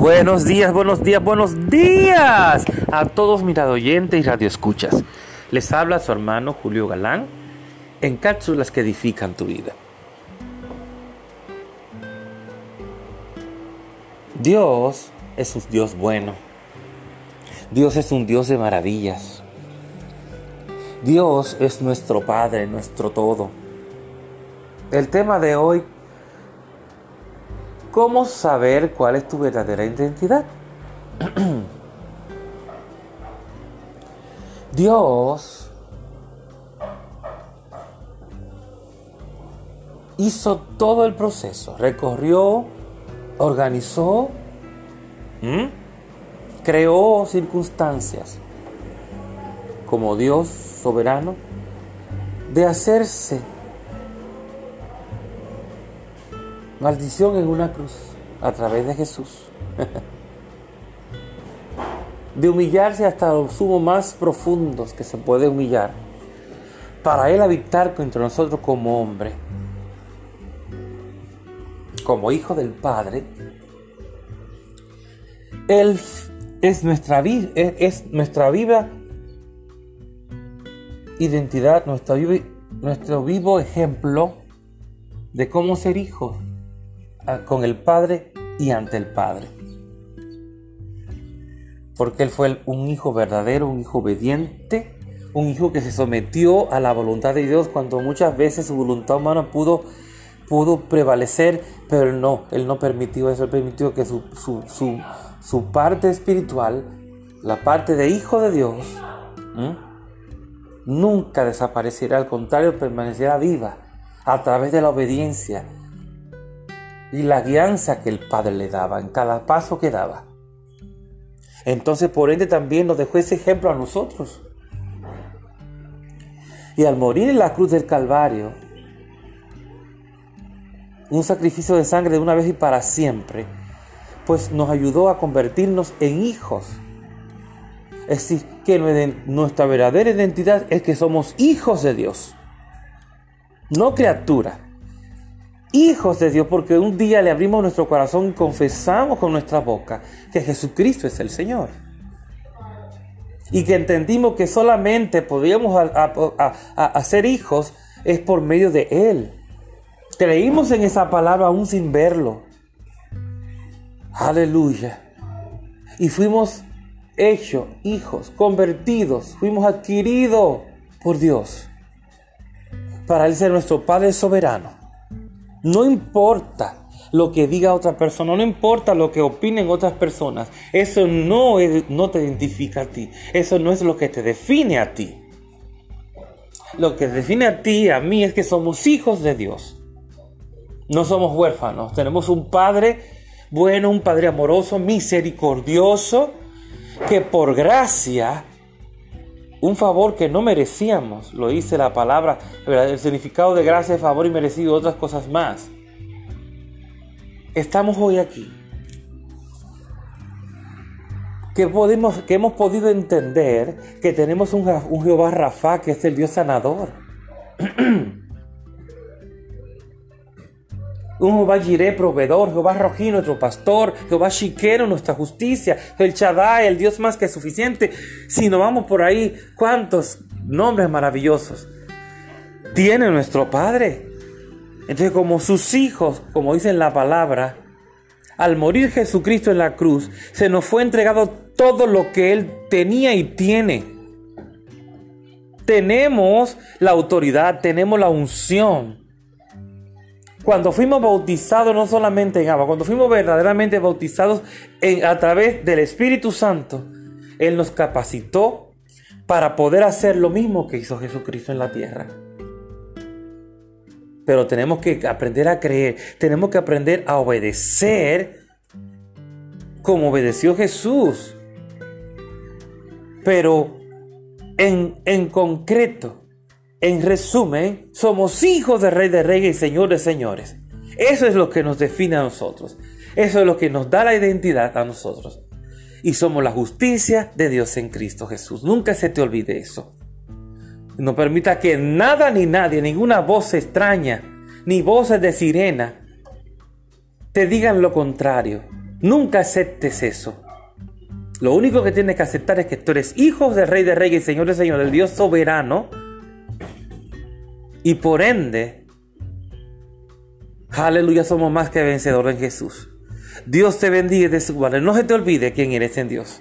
Buenos días, buenos días, buenos días a todos mis oyentes y radioescuchas. Les habla su hermano Julio Galán en cápsulas que edifican tu vida. Dios es un Dios bueno. Dios es un Dios de maravillas. Dios es nuestro Padre, nuestro todo. El tema de hoy ¿Cómo saber cuál es tu verdadera identidad? Dios hizo todo el proceso, recorrió, organizó, creó circunstancias como Dios soberano de hacerse Maldición en una cruz a través de Jesús. de humillarse hasta los sumos más profundos que se puede humillar. Para Él habitar entre nosotros como hombre. Como hijo del Padre. Él es nuestra, es nuestra viva identidad, nuestro nuestro vivo ejemplo de cómo ser hijo con el Padre y ante el Padre. Porque Él fue un hijo verdadero, un hijo obediente, un hijo que se sometió a la voluntad de Dios cuando muchas veces su voluntad humana pudo, pudo prevalecer, pero no, Él no permitió eso, Él permitió que su, su, parte espiritual, la parte de hijo de Dios, nunca desapareciera, al contrario, permaneciera viva a través de la obediencia, y la guianza que el Padre le daba en cada paso que daba. Entonces, por ende, también nos dejó ese ejemplo a nosotros. Y al morir en la cruz del Calvario, un sacrificio de sangre de una vez y para siempre, pues nos ayudó a convertirnos en hijos. Es decir, que nuestra verdadera identidad es que somos hijos de Dios, no criatura hijos de Dios porque un día le abrimos nuestro corazón y confesamos con nuestra boca que Jesucristo es el Señor. Y que entendimos que solamente podíamos hacer hijos es por medio de Él. Creímos en esa palabra aún sin verlo. Aleluya. Y fuimos hechos hijos, convertidos, fuimos adquiridos por Dios. Para Él ser nuestro Padre soberano no importa lo que diga otra persona, no importa lo que opinen otras personas, eso no, no te identifica a ti, eso no es lo que te define a ti. Lo que define a ti, a mí, es que somos hijos de Dios. No somos huérfanos, tenemos un Padre bueno, un Padre amoroso, misericordioso, que por gracia un favor que no merecíamos, lo dice la palabra, el significado de gracia, favor y merecido, otras cosas más. Estamos hoy aquí. Que, podemos, hemos podido entender que tenemos un, un Jehová Rafa, que es el Dios sanador. Un Jehová Jireh, proveedor, Jehová Rojí, nuestro pastor, Jehová Shiquero, nuestra justicia, el Shaddai, el Dios más que suficiente. Si nos vamos por ahí, ¿cuántos nombres maravillosos tiene nuestro Padre? Entonces, como sus hijos, como dice en la palabra, al morir Jesucristo en la cruz, se nos fue entregado todo lo que Él tenía y tiene. Tenemos la autoridad, tenemos la unción cuando fuimos bautizados no solamente en agua, cuando fuimos verdaderamente bautizados a través del Espíritu Santo, Él nos capacitó para poder hacer lo mismo que hizo Jesucristo en la tierra. Pero tenemos que aprender a creer, tenemos que aprender a obedecer como obedeció Jesús. Pero en, en concreto, en resumen, somos hijos de Rey de Reyes y Señor de Señores. Eso es lo que nos define a nosotros. Eso es lo que nos da la identidad a nosotros. Y somos la justicia de Dios en Cristo Jesús. Nunca se te olvide eso. No permita que nada ni nadie, ninguna voz extraña, ni voces de sirena, te digan lo contrario. Nunca aceptes eso. Lo único que tienes que aceptar es que tú eres hijo del Rey de Reyes y Señor de Señor, el Dios soberano. Y por ende, aleluya, somos más que vencedores en Jesús. Dios te bendiga de su guarda. No se te olvide quién eres en Dios.